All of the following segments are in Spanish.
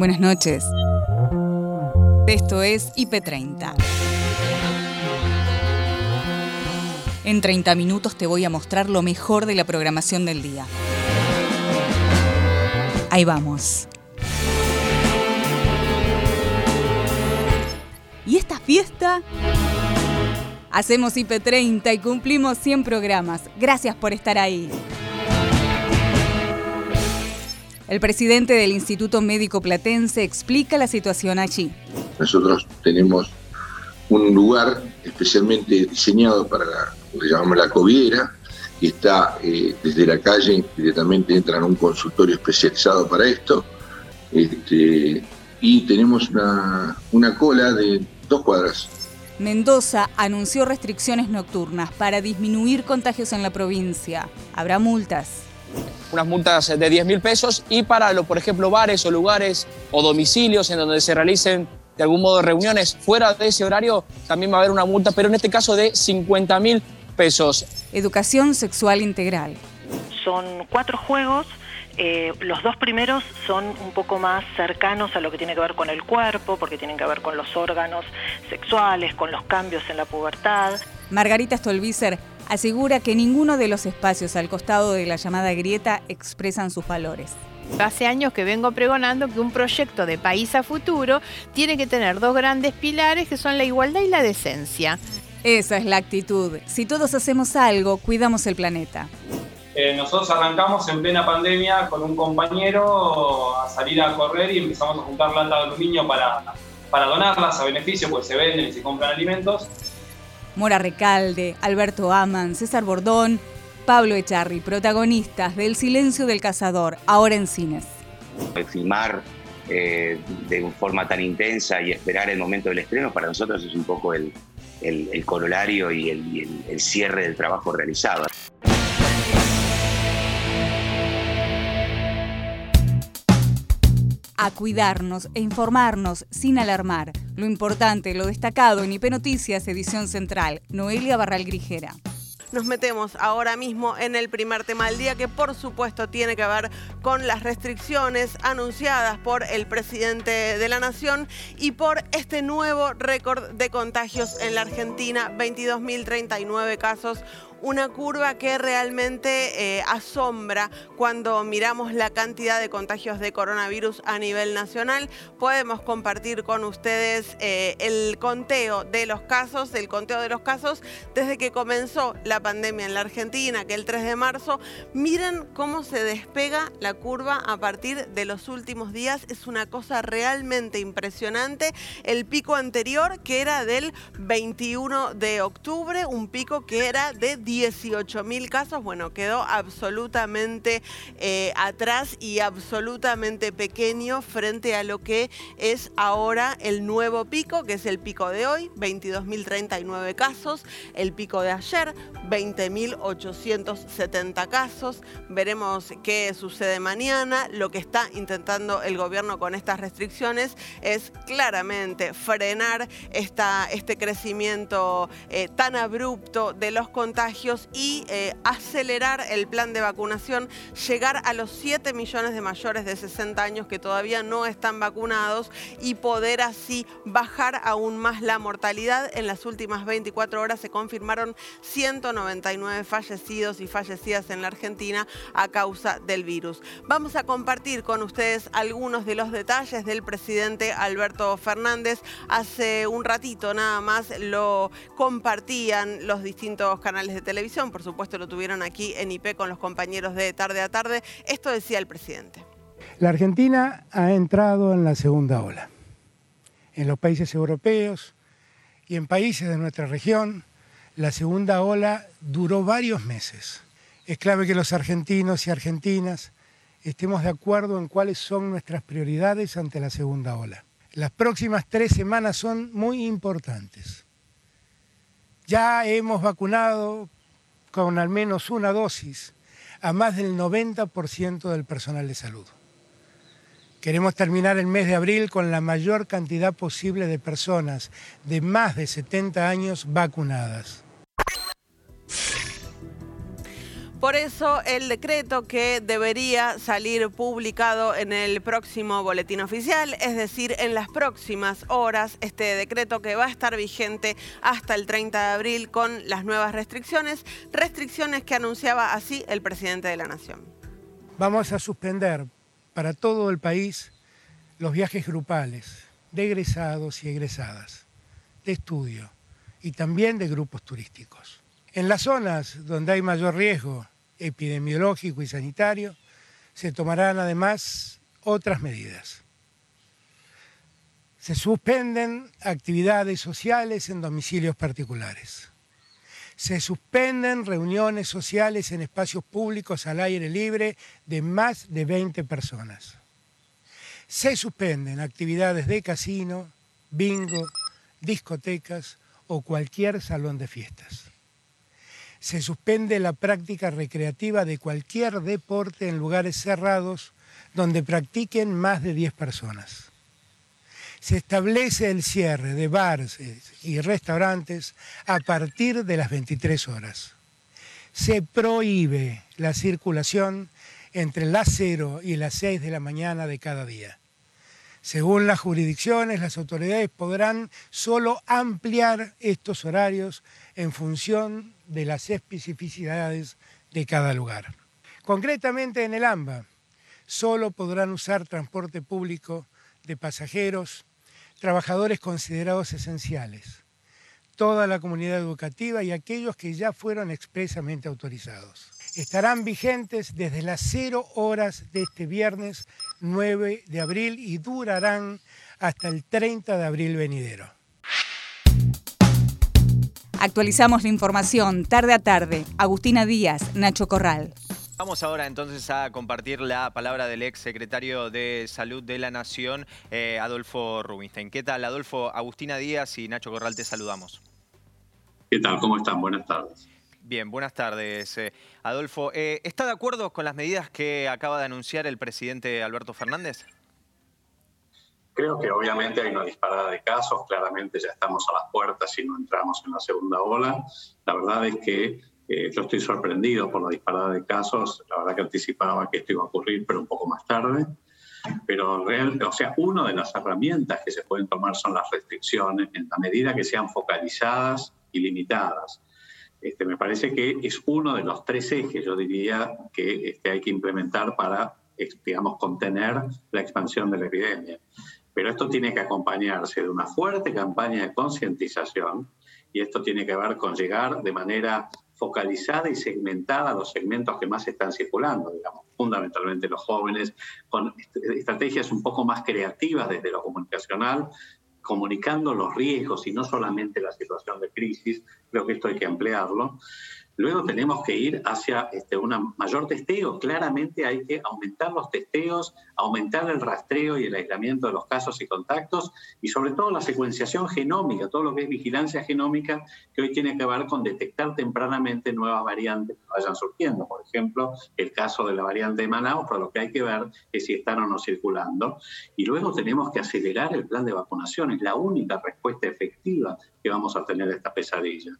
Buenas noches. Esto es IP30. En 30 minutos te voy a mostrar lo mejor de la programación del día. Ahí vamos. ¿Y esta fiesta? Hacemos IP30 y cumplimos 100 programas. Gracias por estar ahí. El presidente del Instituto Médico Platense explica la situación allí. Nosotros tenemos un lugar especialmente diseñado para la, lo que llamamos la coviera, que está eh, desde la calle, directamente entran a un consultorio especializado para esto, este, y tenemos una, una cola de dos cuadras. Mendoza anunció restricciones nocturnas para disminuir contagios en la provincia. Habrá multas unas multas de 10 mil pesos y para, lo, por ejemplo, bares o lugares o domicilios en donde se realicen de algún modo reuniones fuera de ese horario, también va a haber una multa, pero en este caso de 50 mil pesos. Educación sexual integral. Son cuatro juegos eh, los dos primeros son un poco más cercanos a lo que tiene que ver con el cuerpo, porque tienen que ver con los órganos sexuales, con los cambios en la pubertad. Margarita Stolbizer asegura que ninguno de los espacios al costado de la llamada grieta expresan sus valores. Hace años que vengo pregonando que un proyecto de país a futuro tiene que tener dos grandes pilares que son la igualdad y la decencia. Esa es la actitud. Si todos hacemos algo, cuidamos el planeta. Eh, nosotros arrancamos en plena pandemia con un compañero a salir a correr y empezamos a juntar lata de aluminio para, para donarlas a beneficio, pues se venden y se compran alimentos. Mora Recalde, Alberto Aman, César Bordón, Pablo Echarri, protagonistas del Silencio del Cazador, ahora en cines. Filmar eh, de forma tan intensa y esperar el momento del estreno para nosotros es un poco el, el, corolario y, el, el cierre del trabajo realizado. A cuidarnos e informarnos sin alarmar. Lo importante, lo destacado en IP Noticias, edición central. Noelia Barral Grijera. Nos metemos ahora mismo en el primer tema del día que por supuesto tiene que ver con las restricciones anunciadas por el presidente de la Nación y por este nuevo récord de contagios en la Argentina, 22.039 casos una curva que realmente eh, asombra cuando miramos la cantidad de contagios de coronavirus a nivel nacional. Podemos compartir con ustedes eh, el conteo de los casos, el conteo de los casos desde que comenzó la pandemia en la Argentina, que el 3 de marzo. Miren cómo se despega la curva a partir de los últimos días. Es una cosa realmente impresionante. El pico anterior, que era del 21 de octubre, un pico que era de 18 mil casos, bueno, quedó absolutamente eh, atrás y absolutamente pequeño frente a lo que es ahora el nuevo pico, que es el pico de hoy, 22.039 casos, el pico de ayer, 20.870 casos. Veremos qué sucede mañana. Lo que está intentando el gobierno con estas restricciones es claramente frenar esta, este crecimiento eh, tan abrupto de los contagios y eh, acelerar el plan de vacunación, llegar a los 7 millones de mayores de 60 años que todavía no están vacunados y poder así bajar aún más la mortalidad. En las últimas 24 horas se confirmaron 199 fallecidos y fallecidas en la Argentina a causa del virus. Vamos a compartir con ustedes algunos de los detalles del presidente Alberto Fernández. Hace un ratito nada más lo compartían los distintos canales de televisión por supuesto lo tuvieron aquí en IP con los compañeros de Tarde a Tarde. Esto decía el presidente. La Argentina ha entrado en la segunda ola. En los países europeos y en países de nuestra región, la segunda ola duró varios meses. Es clave que los argentinos y argentinas estemos de acuerdo en cuáles son nuestras prioridades ante la segunda ola. Las próximas tres semanas son muy importantes. Ya hemos vacunado con al menos una dosis a más del 90% del personal de salud. Queremos terminar el mes de abril con la mayor cantidad posible de personas de más de 70 años vacunadas. Por eso el decreto que debería salir publicado en el próximo boletín oficial, es decir, en las próximas horas, este decreto que va a estar vigente hasta el 30 de abril con las nuevas restricciones, restricciones que anunciaba así el presidente de la Nación. Vamos a suspender para todo el país los viajes grupales de egresados y egresadas, de estudio y también de grupos turísticos. En las zonas donde hay mayor riesgo epidemiológico y sanitario, se tomarán además otras medidas. Se suspenden actividades sociales en domicilios particulares. Se suspenden reuniones sociales en espacios públicos al aire libre de más de 20 personas. Se suspenden actividades de casino, bingo, discotecas o cualquier salón de fiestas se suspende la práctica recreativa de cualquier deporte en lugares cerrados donde practiquen más de 10 personas. Se establece el cierre de bares y restaurantes a partir de las 23 horas. Se prohíbe la circulación entre las 0 y las 6 de la mañana de cada día. Según las jurisdicciones, las autoridades podrán solo ampliar estos horarios en función de las especificidades de cada lugar. Concretamente en el AMBA, solo podrán usar transporte público de pasajeros, trabajadores considerados esenciales, toda la comunidad educativa y aquellos que ya fueron expresamente autorizados estarán vigentes desde las 0 horas de este viernes 9 de abril y durarán hasta el 30 de abril venidero. Actualizamos la información tarde a tarde. Agustina Díaz, Nacho Corral. Vamos ahora entonces a compartir la palabra del ex secretario de Salud de la Nación, eh, Adolfo Rubinstein. ¿Qué tal, Adolfo? Agustina Díaz y Nacho Corral, te saludamos. ¿Qué tal? ¿Cómo están? Buenas tardes. Bien, buenas tardes. Eh, Adolfo, eh, ¿está de acuerdo con las medidas que acaba de anunciar el presidente Alberto Fernández? Creo que obviamente hay una disparada de casos, claramente ya estamos a las puertas y no entramos en la segunda ola. La verdad es que eh, yo estoy sorprendido por la disparada de casos, la verdad que anticipaba que esto iba a ocurrir, pero un poco más tarde. Pero real, o sea, una de las herramientas que se pueden tomar son las restricciones en la medida que sean focalizadas y limitadas. Este, me parece que es uno de los tres ejes, yo diría, que este, hay que implementar para, digamos, contener la expansión de la epidemia. Pero esto tiene que acompañarse de una fuerte campaña de concientización y esto tiene que ver con llegar de manera focalizada y segmentada a los segmentos que más están circulando, digamos, fundamentalmente los jóvenes, con estrategias un poco más creativas desde lo comunicacional, comunicando los riesgos y no solamente la situación de crisis, creo que esto hay que ampliarlo. Luego tenemos que ir hacia este, un mayor testeo. Claramente hay que aumentar los testeos, aumentar el rastreo y el aislamiento de los casos y contactos y sobre todo la secuenciación genómica, todo lo que es vigilancia genómica que hoy tiene que ver con detectar tempranamente nuevas variantes que vayan surgiendo. Por ejemplo, el caso de la variante de Manaus, pero lo que hay que ver es si están o no circulando. Y luego tenemos que acelerar el plan de vacunación. Es la única respuesta efectiva que vamos a tener esta pesadilla.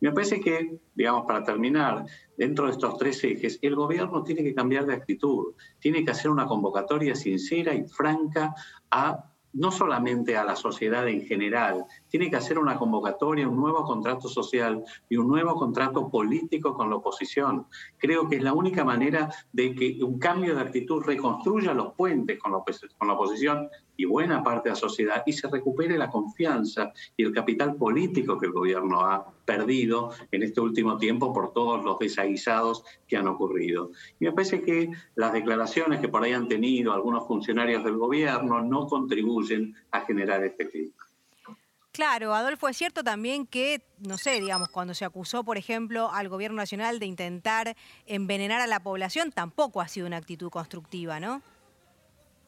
Me parece que, digamos, para terminar, dentro de estos tres ejes, el gobierno tiene que cambiar de actitud, tiene que hacer una convocatoria sincera y franca a no solamente a la sociedad en general, tiene que hacer una convocatoria, un nuevo contrato social y un nuevo contrato político con la oposición. Creo que es la única manera de que un cambio de actitud reconstruya los puentes con la, con la oposición y buena parte de la sociedad y se recupere la confianza y el capital político que el gobierno ha perdido en este último tiempo por todos los desaguisados que han ocurrido. Y me parece que las declaraciones que por ahí han tenido algunos funcionarios del gobierno no contribuyen a generar este clima. Claro, Adolfo, es cierto también que, no sé, digamos, cuando se acusó, por ejemplo, al gobierno nacional de intentar envenenar a la población, tampoco ha sido una actitud constructiva, ¿no?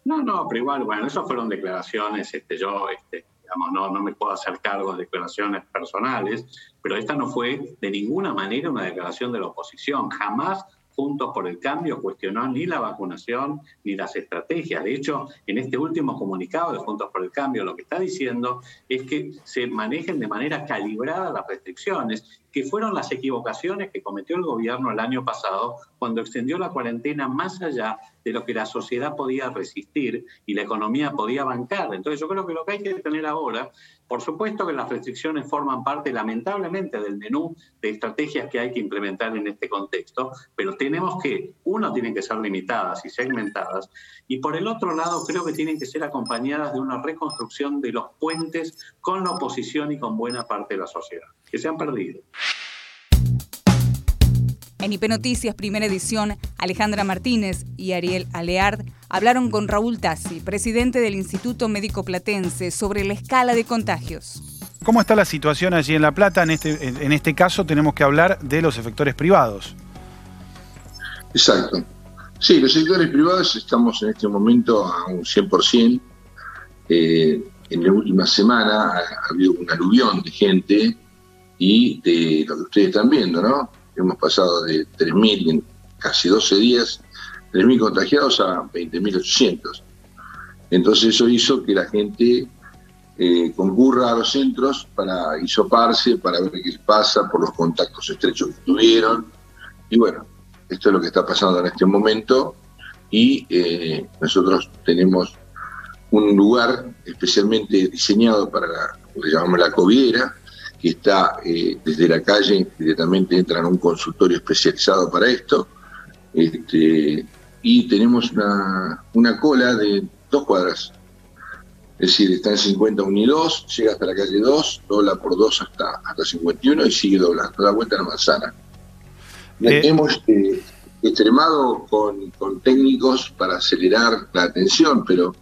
No, no, pero igual, bueno, eso fueron declaraciones, este, yo, este, digamos, no, no me puedo hacer cargo de declaraciones personales, pero esta no fue de ninguna manera una declaración de la oposición, jamás Juntos por el Cambio cuestionó ni la vacunación ni las estrategias. De hecho, en este último comunicado de Juntos por el Cambio, lo que está diciendo es que se manejen de manera calibrada las restricciones, que fueron las equivocaciones que cometió el gobierno el año pasado cuando extendió la cuarentena más allá de lo que la sociedad podía resistir y la economía podía bancar. Entonces yo creo que lo que hay que tener ahora por supuesto que las restricciones forman parte, lamentablemente, del menú de estrategias que hay que implementar en este contexto, pero tenemos que, uno, tienen que ser limitadas y segmentadas, y por el otro lado, creo que tienen que ser acompañadas de una reconstrucción de los puentes con la oposición y con buena parte de la sociedad, que se han perdido. En IP Noticias, primera edición, Alejandra Martínez y Ariel Aleard hablaron con Raúl Tassi, presidente del Instituto Médico Platense, sobre la escala de contagios. ¿Cómo está la situación allí en La Plata? En este, en este caso tenemos que hablar de los efectores privados. Exacto. Sí, los sectores privados estamos en este momento a un 100%. Eh, en la última semana ha, ha habido un aluvión de gente y de lo que ustedes están viendo, ¿no? Hemos pasado de 3.000 en casi 12 días, 3.000 contagiados a 20.800. Entonces eso hizo que la gente eh, concurra a los centros para hisoparse, para ver qué pasa por los contactos estrechos que tuvieron. Y bueno, esto es lo que está pasando en este momento y eh, nosotros tenemos un lugar especialmente diseñado para la, lo que llamamos la coviera, que está eh, desde la calle, directamente entran a un consultorio especializado para esto, este, y tenemos una, una, cola de dos cuadras. Es decir, está en 51 y 2, llega hasta la calle 2, dobla por 2 hasta, hasta 51 y sigue doblando, da vuelta a la manzana. Eh. Hemos eh, extremado con, con, técnicos para acelerar la atención, pero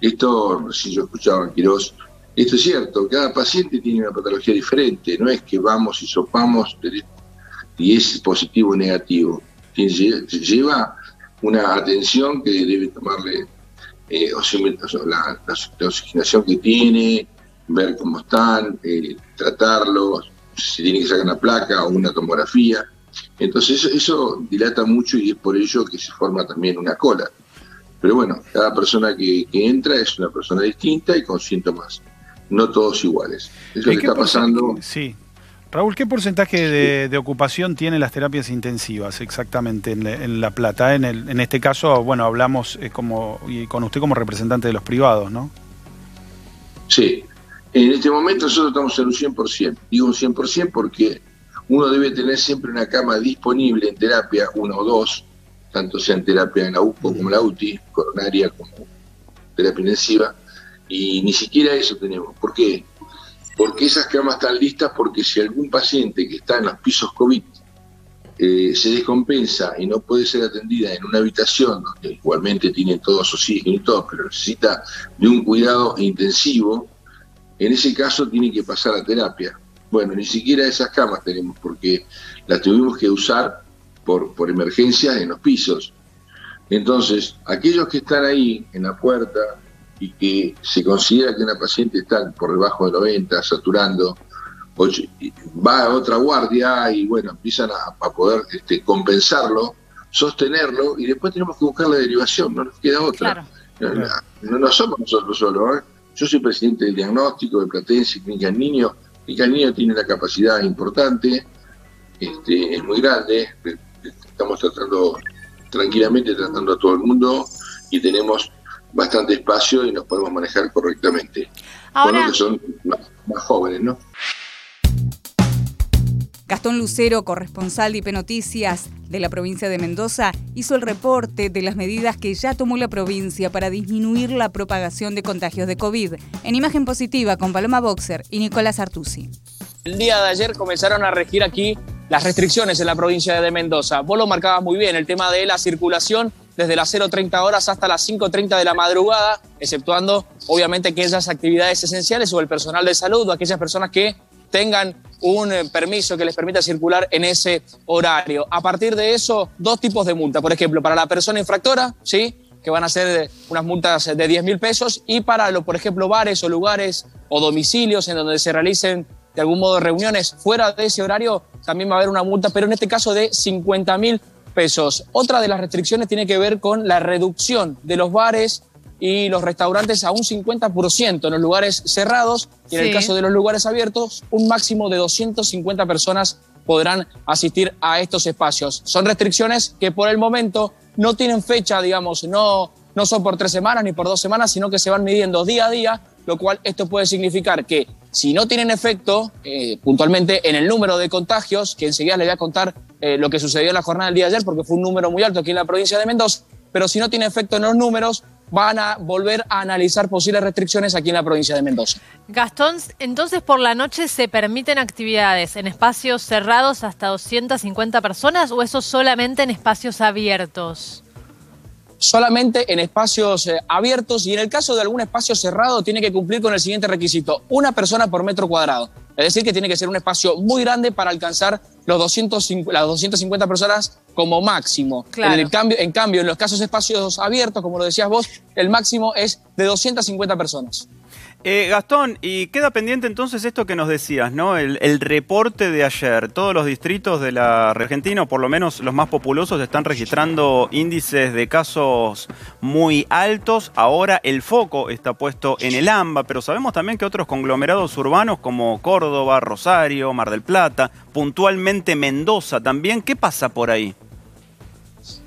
esto, si yo escuchaba a Quirós, esto es cierto, cada paciente tiene una patología diferente, no es que vamos y sopamos y es positivo o negativo. Lleva una atención que debe tomarle eh, la, oxigenación que tiene, ver cómo están, eh, tratarlos, si tiene que sacar una placa o una tomografía. Entonces eso, eso dilata mucho y es por ello que se forma también una cola. Pero bueno, cada persona que entra es una persona distinta y con síntomas no todos iguales. Es lo que está pasando. Sí. Raúl, ¿qué porcentaje de, ocupación tienen las terapias intensivas exactamente en, La Plata? En, el, en, este caso, bueno, hablamos eh, como, y con usted como representante de los privados, ¿no? Sí. En este momento nosotros estamos en un 100%. Digo un 100% porque uno debe tener siempre una cama disponible en terapia, una o dos, tanto sea en terapia en la UPO como la UTI, coronaria como terapia intensiva, y ni siquiera eso tenemos. ¿Por qué? Porque esas camas están listas porque si algún paciente que está en los pisos COVID eh, se descompensa y no puede ser atendida en una habitación donde igualmente tiene todos oxígeno y todo, pero necesita de un cuidado intensivo, en ese caso tiene que pasar a terapia. Bueno, ni siquiera esas camas tenemos porque las tuvimos que usar por, por emergencias en los pisos. Entonces, aquellos que están ahí en la puerta, y que se considera que una paciente está por debajo de 90, saturando, va a otra guardia y bueno, empiezan a, poder este, compensarlo, sostenerlo y después tenemos que buscar la derivación, no nos queda otra. No, no, somos nosotros solos. ¿eh? Yo soy presidente del diagnóstico de Platense y Clínica del Niño. Clínica del Niño tiene una capacidad importante, este, es muy grande, estamos tratando tranquilamente, tratando a todo el mundo y tenemos bastante espacio y nos podemos manejar correctamente. Ahora, que son más, jóvenes, ¿no? Gastón Lucero, corresponsal de IP Noticias de la provincia de Mendoza, hizo el reporte de las medidas que ya tomó la provincia para disminuir la propagación de contagios de COVID. En imagen positiva con Paloma Boxer y Nicolás Artusi. El día de ayer comenzaron a regir aquí las restricciones en la provincia de Mendoza. Vos lo marcabas muy bien, el tema de la circulación desde las 0.30 horas hasta las 5.30 de la madrugada, exceptuando obviamente aquellas actividades esenciales o el personal de salud o aquellas personas que tengan un eh, permiso que les permita circular en ese horario. A partir de eso, dos tipos de multa. Por ejemplo, para la persona infractora, ¿sí? que van a ser unas multas de 10 mil pesos, y para, por ejemplo, bares o lugares o domicilios en donde se realicen de algún modo reuniones fuera de ese horario, también va a haber una multa, pero en este caso de 50 mil pesos. Otra de las restricciones tiene que ver con la reducción de los bares y los restaurantes a un 50% en los lugares cerrados y en el caso de los lugares abiertos, un máximo de 250 personas podrán asistir a estos espacios. Son restricciones que por el momento no tienen fecha, digamos, no, no son por tres semanas ni por dos semanas, sino que se van midiendo día a día, lo cual esto puede significar que si no tienen efecto eh, puntualmente en el número de contagios, que enseguida les voy a contar eh, lo que sucedió en la jornada del día de ayer, porque fue un número muy alto aquí en la provincia de Mendoza, pero si no tiene efecto en los números, van a volver a analizar posibles restricciones aquí en la provincia de Mendoza. Gastón, entonces por la noche se permiten actividades en espacios cerrados hasta 250 personas o eso solamente en espacios abiertos? Solamente en espacios eh, abiertos y en el caso de algún espacio cerrado tiene que cumplir con el siguiente requisito, una persona por metro cuadrado. Es decir, que tiene que ser un espacio muy grande para alcanzar los 250, las 250 personas como máximo. Claro. En, el cambio, en cambio, en los casos de espacios abiertos, como lo decías vos, el máximo es de 250 personas. Eh, Gastón, y queda pendiente entonces esto que nos decías, ¿no? El, reporte de ayer. Todos los distritos de la Argentina, o por lo menos los más populosos, están registrando índices de casos muy altos. Ahora el foco está puesto en el AMBA, pero sabemos también que otros conglomerados urbanos como Córdoba, Rosario, Mar del Plata, puntualmente Mendoza también. ¿Qué pasa por ahí?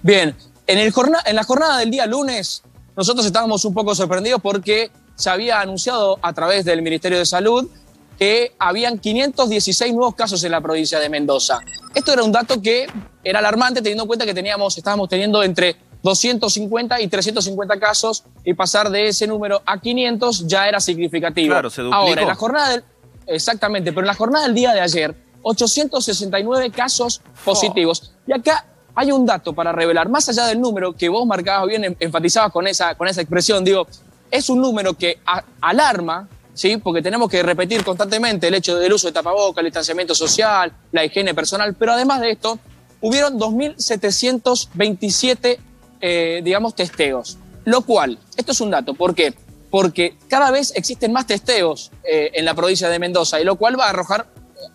Bien, en, el en la jornada del día lunes, nosotros estábamos un poco sorprendidos porque se había anunciado a través del Ministerio de Salud que habían 516 nuevos casos en la provincia de Mendoza. Esto era un dato que era alarmante teniendo en cuenta que teníamos, estábamos teniendo entre 250 y 350 casos y pasar de ese número a 500 ya era significativo. Claro, se duplicó. Ahora, en la jornada del, exactamente, pero en la jornada del día de ayer, 869 casos positivos. Y acá hay un dato para revelar, más allá del número que vos marcabas bien, enfatizabas con esa, con esa expresión, digo, es un número que alarma, ¿sí? porque tenemos que repetir constantemente el hecho del uso de tapabocas, el distanciamiento social, la higiene personal, pero además de esto, hubieron 2.727, eh, digamos, testeos. Lo cual, esto es un dato, ¿por qué? Porque cada vez existen más testeos eh, en la provincia de Mendoza, y lo cual va a arrojar,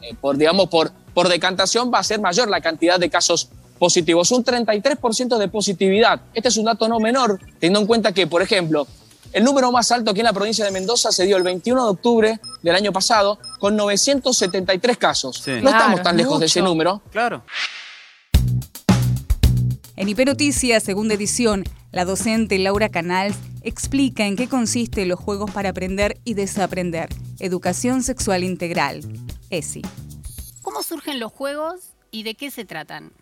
eh, por, digamos, por, por decantación, va a ser mayor la cantidad de casos positivos. Un 33% de positividad. Este es un dato no menor, teniendo en cuenta que, por ejemplo, el número más alto aquí en la provincia de Mendoza se dio el 21 de octubre del año pasado con 973 casos. No Claro, estamos tan lejos de ese número. Claro. En IP Noticias, segunda edición, la docente Laura Canals explica en qué consiste los juegos para aprender y desaprender. Educación sexual integral. ESI. ¿Cómo surgen los juegos y de qué se tratan?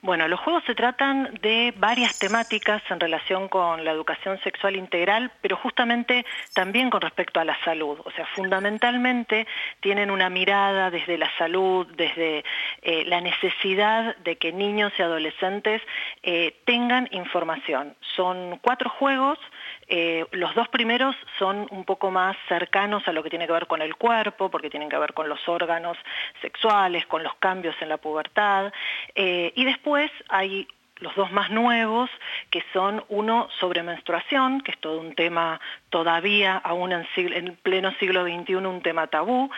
Bueno, los juegos se tratan de varias temáticas en relación con la educación sexual integral, pero justamente también con respecto a la salud. O sea, fundamentalmente tienen una mirada desde la salud, desde eh, la necesidad de que niños y adolescentes eh, tengan información. Son cuatro juegos. Eh, los dos primeros son un poco más cercanos a lo que tiene que ver con el cuerpo, porque tienen que ver con los órganos sexuales, con los cambios en la pubertad. eh, y después hay los dos más nuevos, que son uno sobre menstruación, que es todo un tema todavía, aún en, pleno siglo XXI, un tema tabú,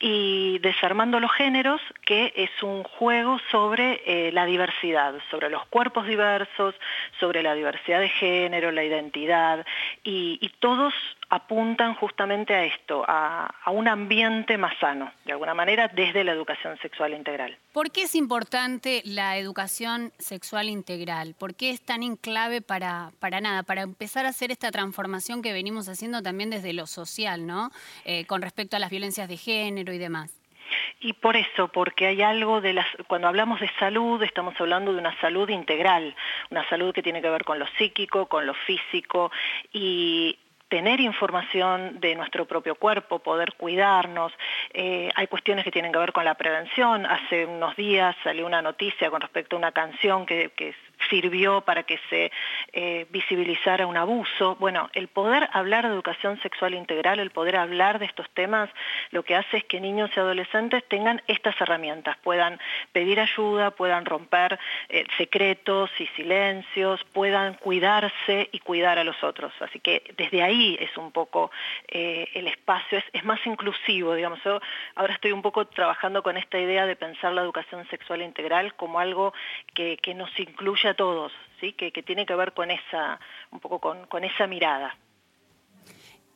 y Desarmando los Géneros, que es un juego sobre eh, la diversidad, sobre los cuerpos diversos, sobre la diversidad de género, la identidad, y todos apuntan justamente a esto, a, a un ambiente más sano, de alguna manera, desde la educación sexual integral. ¿Por qué es importante la educación sexual integral? ¿Por qué es tan en clave para, para nada? Para empezar a hacer esta transformación que venimos haciendo también desde lo social, ¿no? Eh, con respecto a las violencias de género y demás. Y por eso, porque hay algo de las, cuando hablamos de salud, estamos hablando de una salud integral, una salud que tiene que ver con lo psíquico, con lo físico y tener información de nuestro propio cuerpo, poder cuidarnos. Eh, hay cuestiones que tienen que ver con la prevención. Hace unos días salió una noticia con respecto a una canción que, que sirvió para que se eh, visibilizara un abuso. Bueno, el poder hablar de educación sexual integral, el poder hablar de estos temas, lo que hace es que niños y adolescentes tengan estas herramientas, puedan pedir ayuda, puedan romper eh, secretos y silencios, puedan cuidarse y cuidar a los otros. Así que desde ahí es un poco eh, el espacio, es, más inclusivo, digamos. Ahora estoy un poco trabajando con esta idea de pensar la educación sexual integral como algo que, nos incluye a todos, ¿sí? que, tiene que ver con esa, un poco con, esa mirada.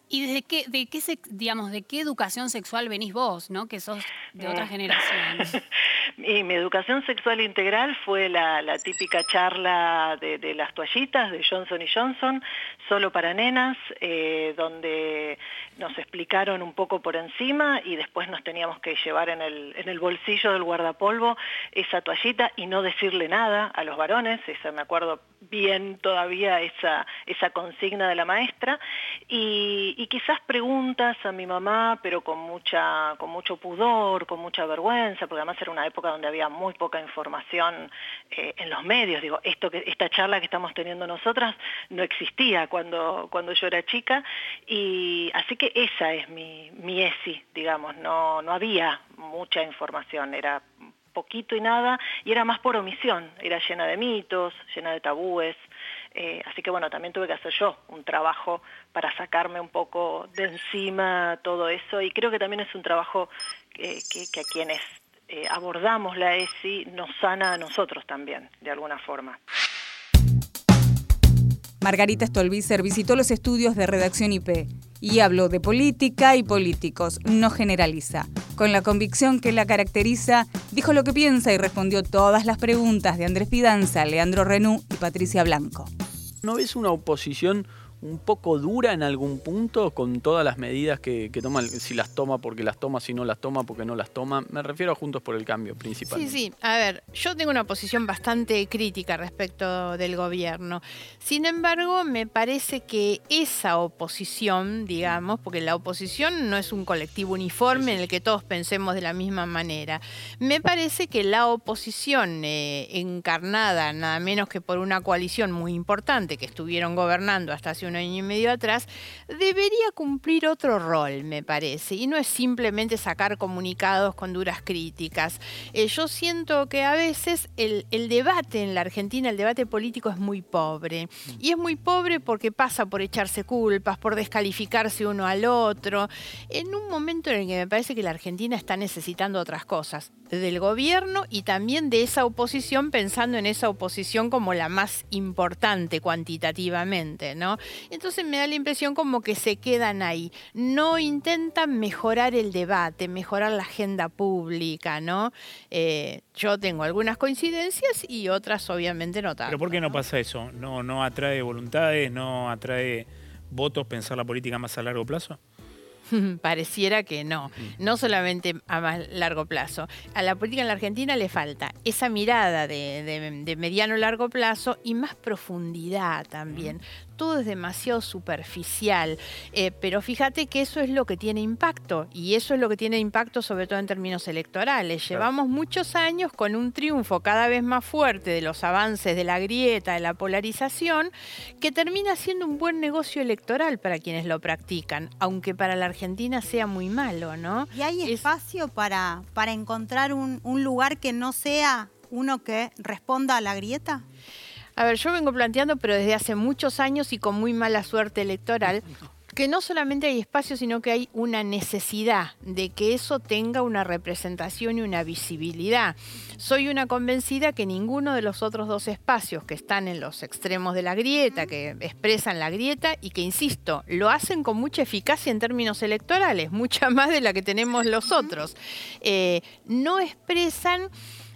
¿Y desde qué, de qué, digamos, de qué educación sexual venís vos, ¿no? que sos de otra mm. generación? Mi educación sexual integral fue la, típica charla de, las toallitas de Johnson y Johnson, solo para nenas, eh, donde nos explicaron un poco por encima y después nos teníamos que llevar en el, en el bolsillo del guardapolvo esa toallita y no decirle nada a los varones, esa me acuerdo bien todavía esa, esa consigna de la maestra, y, quizás preguntas a mi mamá, pero con, mucha, con mucho pudor, con mucha vergüenza, porque además era una época donde había muy poca información eh, en los medios. Digo, esto que, esta charla que estamos teniendo nosotras no existía cuando, cuando yo era chica, y así que esa es mi, mi ESI, digamos, no, no había mucha información, era poquito y nada, y era más por omisión, era llena de mitos, llena de tabúes, eh, así que bueno, también tuve que hacer yo un trabajo para sacarme un poco de encima todo eso, y creo que también es un trabajo que, que a quienes eh, abordamos la ESI nos sana a nosotros también, de alguna forma. Margarita Stolbizer visitó los estudios de redacción IP y habló de política y políticos, no generaliza. Con la convicción que la caracteriza, dijo lo que piensa y respondió todas las preguntas de Andrés Pidanza, Leandro Renú y Patricia Blanco. ¿No ves una oposición un poco dura en algún punto con todas las medidas que, que toma, si las toma porque las toma, si no las toma porque no las toma. Me refiero a Juntos por el Cambio principalmente. Sí, sí. A ver, yo tengo una posición bastante crítica respecto del gobierno. Sin embargo, me parece que esa oposición, digamos, porque la oposición no es un colectivo uniforme en el que todos pensemos de la misma manera. Me parece que la oposición eh, encarnada nada menos que por una coalición muy importante que estuvieron gobernando hasta hace un año y medio atrás, debería cumplir otro rol, me parece, y no es simplemente sacar comunicados con duras críticas. Eh, yo siento que a veces el, el, debate en la Argentina, el debate político es muy pobre, y es muy pobre porque pasa por echarse culpas, por descalificarse uno al otro, en un momento en el que me parece que la Argentina está necesitando otras cosas, del gobierno y también de esa oposición, pensando en esa oposición como la más importante cuantitativamente, ¿no? Entonces me da la impresión como que se quedan ahí. No intentan mejorar el debate, mejorar la agenda pública, ¿no? Eh, yo tengo algunas coincidencias y otras obviamente no tanto. ¿Pero por qué no pasa eso? ¿No, no atrae voluntades, no atrae votos pensar la política más a largo plazo? Pareciera que no, no solamente a más largo plazo. A la política en la Argentina le falta esa mirada de, de mediano largo plazo y más profundidad también todo es demasiado superficial, eh, pero fíjate que eso es lo que tiene impacto y eso es lo que tiene impacto sobre todo en términos electorales. Llevamos muchos años con un triunfo cada vez más fuerte de los avances de la grieta, de la polarización, que termina siendo un buen negocio electoral para quienes lo practican, aunque para la Argentina sea muy malo, ¿no? ¿Y hay espacio para, para encontrar un, un lugar que no sea uno que responda a la grieta? A ver, yo vengo planteando, pero desde hace muchos años y con muy mala suerte electoral, que no solamente hay espacio, sino que hay una necesidad de que eso tenga una representación y una visibilidad. Soy una convencida que ninguno de los otros dos espacios que están en los extremos de la grieta, que expresan la grieta y que, insisto, lo hacen con mucha eficacia en términos electorales, mucha más de la que tenemos los otros, eh, no expresan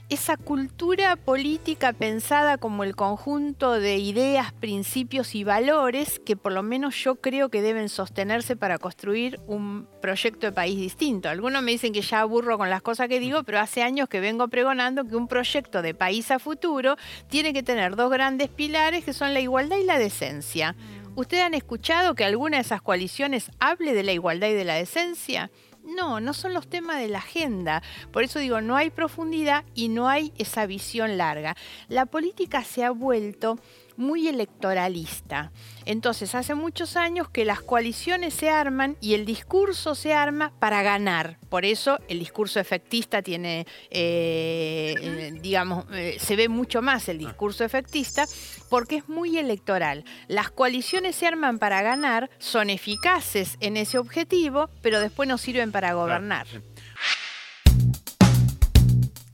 esa cultura política pensada como el conjunto de ideas, principios y valores que por lo menos yo creo que deben sostenerse para construir un proyecto de país distinto. Algunos me dicen que ya aburro con las cosas que digo, pero hace años que vengo pregonando que un proyecto de país a futuro tiene que tener dos grandes pilares que son la igualdad y la decencia. ¿Ustedes han escuchado que alguna de esas coaliciones hable de la igualdad y de la decencia? No, no son los temas de la agenda. Por eso digo, no hay profundidad y no hay esa visión larga. La política se ha vuelto muy electoralista. Entonces, hace muchos años que las coaliciones se arman y el discurso se arma para ganar. Por eso el discurso efectista tiene, eh, digamos, eh, se ve mucho más el discurso efectista porque es muy electoral. Las coaliciones se arman para ganar, son eficaces en ese objetivo, pero después no sirven para gobernar.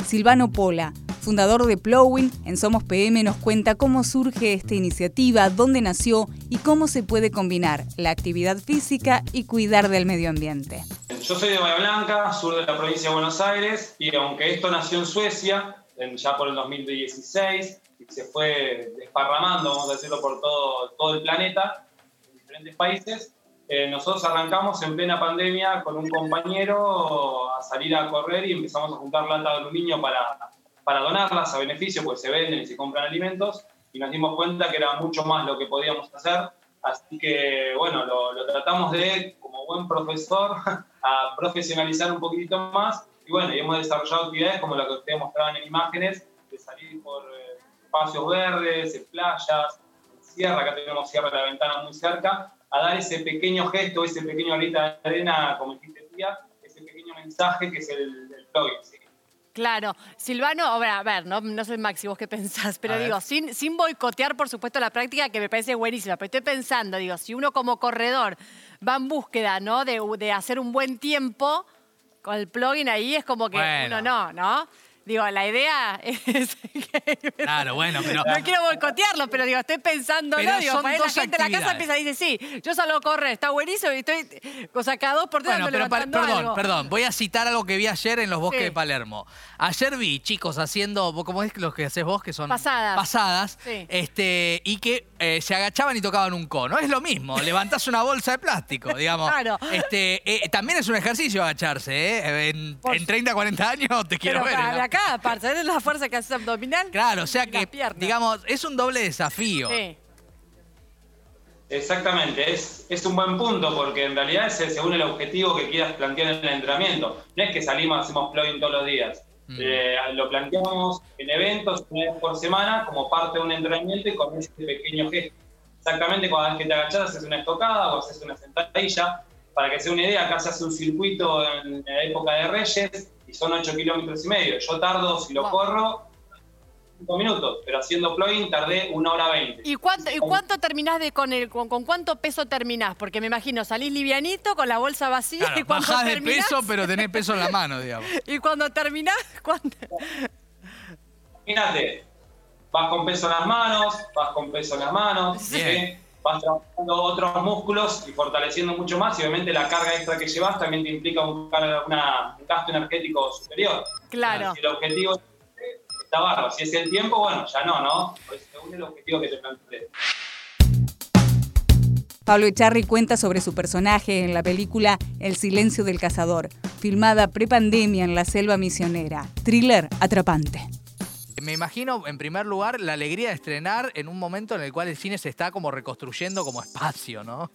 Silvano Pola, fundador de Plowing, en Somos PM nos cuenta cómo surge esta iniciativa, dónde nació y cómo se puede combinar la actividad física y cuidar del medio ambiente. Yo soy de Bahía Blanca, sur de la provincia de Buenos Aires, y aunque esto nació en Suecia, ya por el 2016, y se fue desparramando, vamos a decirlo, por todo, todo el planeta, en diferentes países, eh, nosotros arrancamos en plena pandemia con un compañero a salir a correr y empezamos a juntar lata de aluminio para, para donarlas a beneficio, pues se venden y se compran alimentos, y nos dimos cuenta que era mucho más lo que podíamos hacer. Así que, bueno, lo, tratamos de, como buen profesor, a profesionalizar un poquitito más. Y bueno, hemos desarrollado actividades como la que ustedes mostraban en imágenes, de salir por eh, espacios verdes, en playas, en sierra, acá tenemos Sierra de la Ventana muy cerca, a dar ese pequeño gesto, ese pequeño arita de arena, como dijiste tía, ese pequeño mensaje que es el, el ¿sí? Claro, Silvano, a ver, no, no sé Maxi vos qué pensás, pero digo, sin, sin boicotear por supuesto la práctica que me parece buenísima, pero estoy pensando, digo, si uno como corredor va en búsqueda, ¿no? De, de hacer un buen tiempo, con el plugin ahí es como que uno no, ¿no? Digo, la idea es que... Claro, bueno, pero... No quiero boicotearlo, pero digo, estoy pensando, ¿no? Digo, son para dos la gente de la casa empieza y dice, sí, yo salgo a correr, está buenísimo y estoy... O sea, cada dos por tres Bueno, pero perdón, algo. perdón. Voy a citar algo que vi ayer en los bosques Sí. de Palermo. Ayer vi chicos haciendo, ¿vos ¿cómo es los que haces vos? Que son Pasadas. pasadas. Sí. Este, y que eh, se agachaban y tocaban un cono. Es lo mismo, levantás una bolsa de plástico, digamos. Claro. Este, eh, también es un ejercicio agacharse, ¿eh? En, en 30, 40 años te quiero Pero ver. para ¿no? Acá, para ¿sabes la fuerza que hace abdominal? Claro, o sea que, digamos, es un doble desafío. Sí. Exactamente, es, es un buen punto porque en realidad es según el objetivo que quieras plantear en el entrenamiento. No es que salimos y hacemos plugin todos los días. Eh, lo planteamos en eventos una vez por semana como parte de un entrenamiento y con este pequeño gesto. Exactamente cuando vez que te agachas haces una estocada o haces una sentadilla. Para que se dé una idea, acá se hace un circuito en la época de Reyes y son 8 kilómetros y medio. Yo tardo, si lo corro, 5 minutos, pero haciendo plugin tardé una hora 20. ¿Y cuánto, ¿Y cuánto terminás de con el con, con cuánto peso terminás? Porque me imagino salís livianito con la bolsa vacía Claro, y cuando bajás de terminás, peso, pero tenés peso en la mano, digamos. y cuando terminás, ¿cuánto? Imagínate, vas con peso en las manos, vas con peso en las manos, ¿sí? Vas trabajando otros músculos y fortaleciendo mucho más y obviamente la carga extra que llevas también te implica un, car- una- un gasto energético superior. Claro. Si el objetivo está bajo, si es el tiempo, bueno, ya no, ¿no? Pues según el objetivo que te plantees. Pablo Echarri cuenta sobre su personaje en la película El silencio del cazador, filmada prepandemia en la selva misionera. Thriller atrapante. Me imagino, en primer lugar, la alegría de estrenar en un momento en el cual el cine se está como reconstruyendo como espacio, ¿no?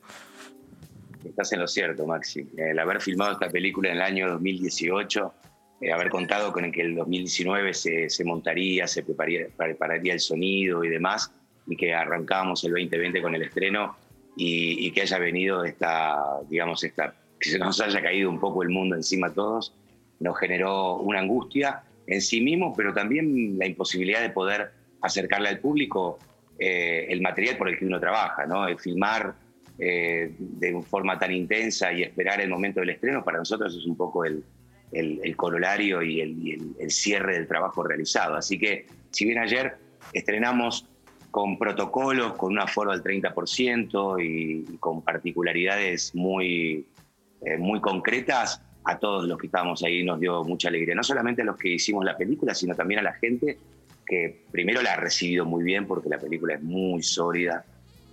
Estás en lo cierto, Maxi. El haber filmado esta película en el año 2018, eh, haber contado con que el 2019 se, se montaría, se prepararía, prepararía el sonido y demás, y que arrancamos el 2020 con el estreno y, y que haya venido esta, digamos, esta, que se nos haya caído un poco el mundo encima a todos, nos generó una angustia en sí mismo, pero también la imposibilidad de poder acercarle al público eh, el material por el que uno trabaja, ¿no? El filmar eh, de forma tan intensa y esperar el momento del estreno, para nosotros es un poco el, el, el corolario y, el, y el- cierre del trabajo realizado. Así que, si bien ayer estrenamos con protocolos, con un aforo al 30% y, y con particularidades muy, eh, muy concretas, a todos los que estábamos ahí nos dio mucha alegría. No solamente a los que hicimos la película, sino también a la gente que primero la ha recibido muy bien porque la película es muy sólida,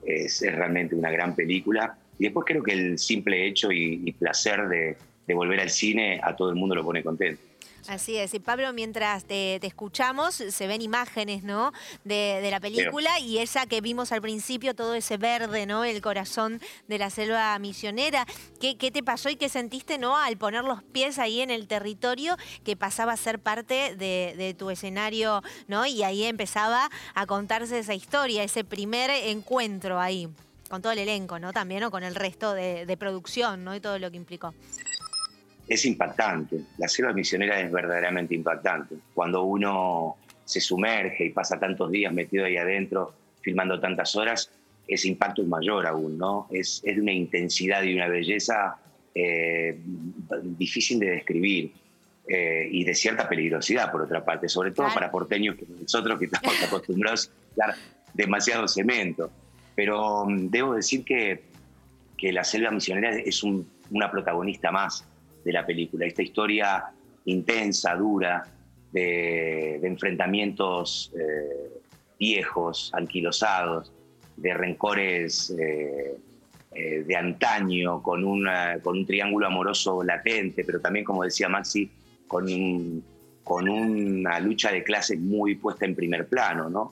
es, realmente una gran película. Y después creo que el simple hecho y, y placer de, de volver al cine, a todo el mundo lo pone contento. Así es. Y Pablo, mientras te, te escuchamos, se ven imágenes, ¿no? De, de la película y esa que vimos al principio, todo ese verde, ¿no? El corazón de la selva misionera. ¿Qué, qué te pasó y qué sentiste, ¿no? Al poner los pies ahí en el territorio que pasaba a ser parte de, de tu escenario, ¿no? Y ahí empezaba a contarse esa historia, ese primer encuentro ahí, con todo el elenco, ¿no? También, o con el resto de, de producción, ¿no? Y todo lo que implicó es impactante. La selva misionera es verdaderamente impactante. Cuando uno se sumerge y pasa tantos días metido ahí adentro, filmando tantas horas, ese impacto es mayor aún, ¿no? Es, es de una intensidad y una belleza eh, difícil de describir. eh, y de cierta peligrosidad, por otra parte, sobre todo para porteños como nosotros que estamos acostumbrados a dar demasiado cemento. Pero mm, debo decir que, que la selva misionera es un- una protagonista más de la película. Esta historia intensa, dura, de, de enfrentamientos eh, viejos, anquilosados, de rencores eh, eh, de antaño, con, una- con un triángulo amoroso latente, pero también, como decía Maxi, con, un- con una lucha de clases muy puesta en primer plano, ¿no?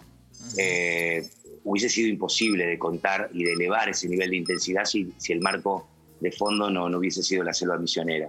Hubiese sido imposible de contar y de elevar ese nivel de intensidad si, si el marco de fondo no, no hubiese sido la selva misionera.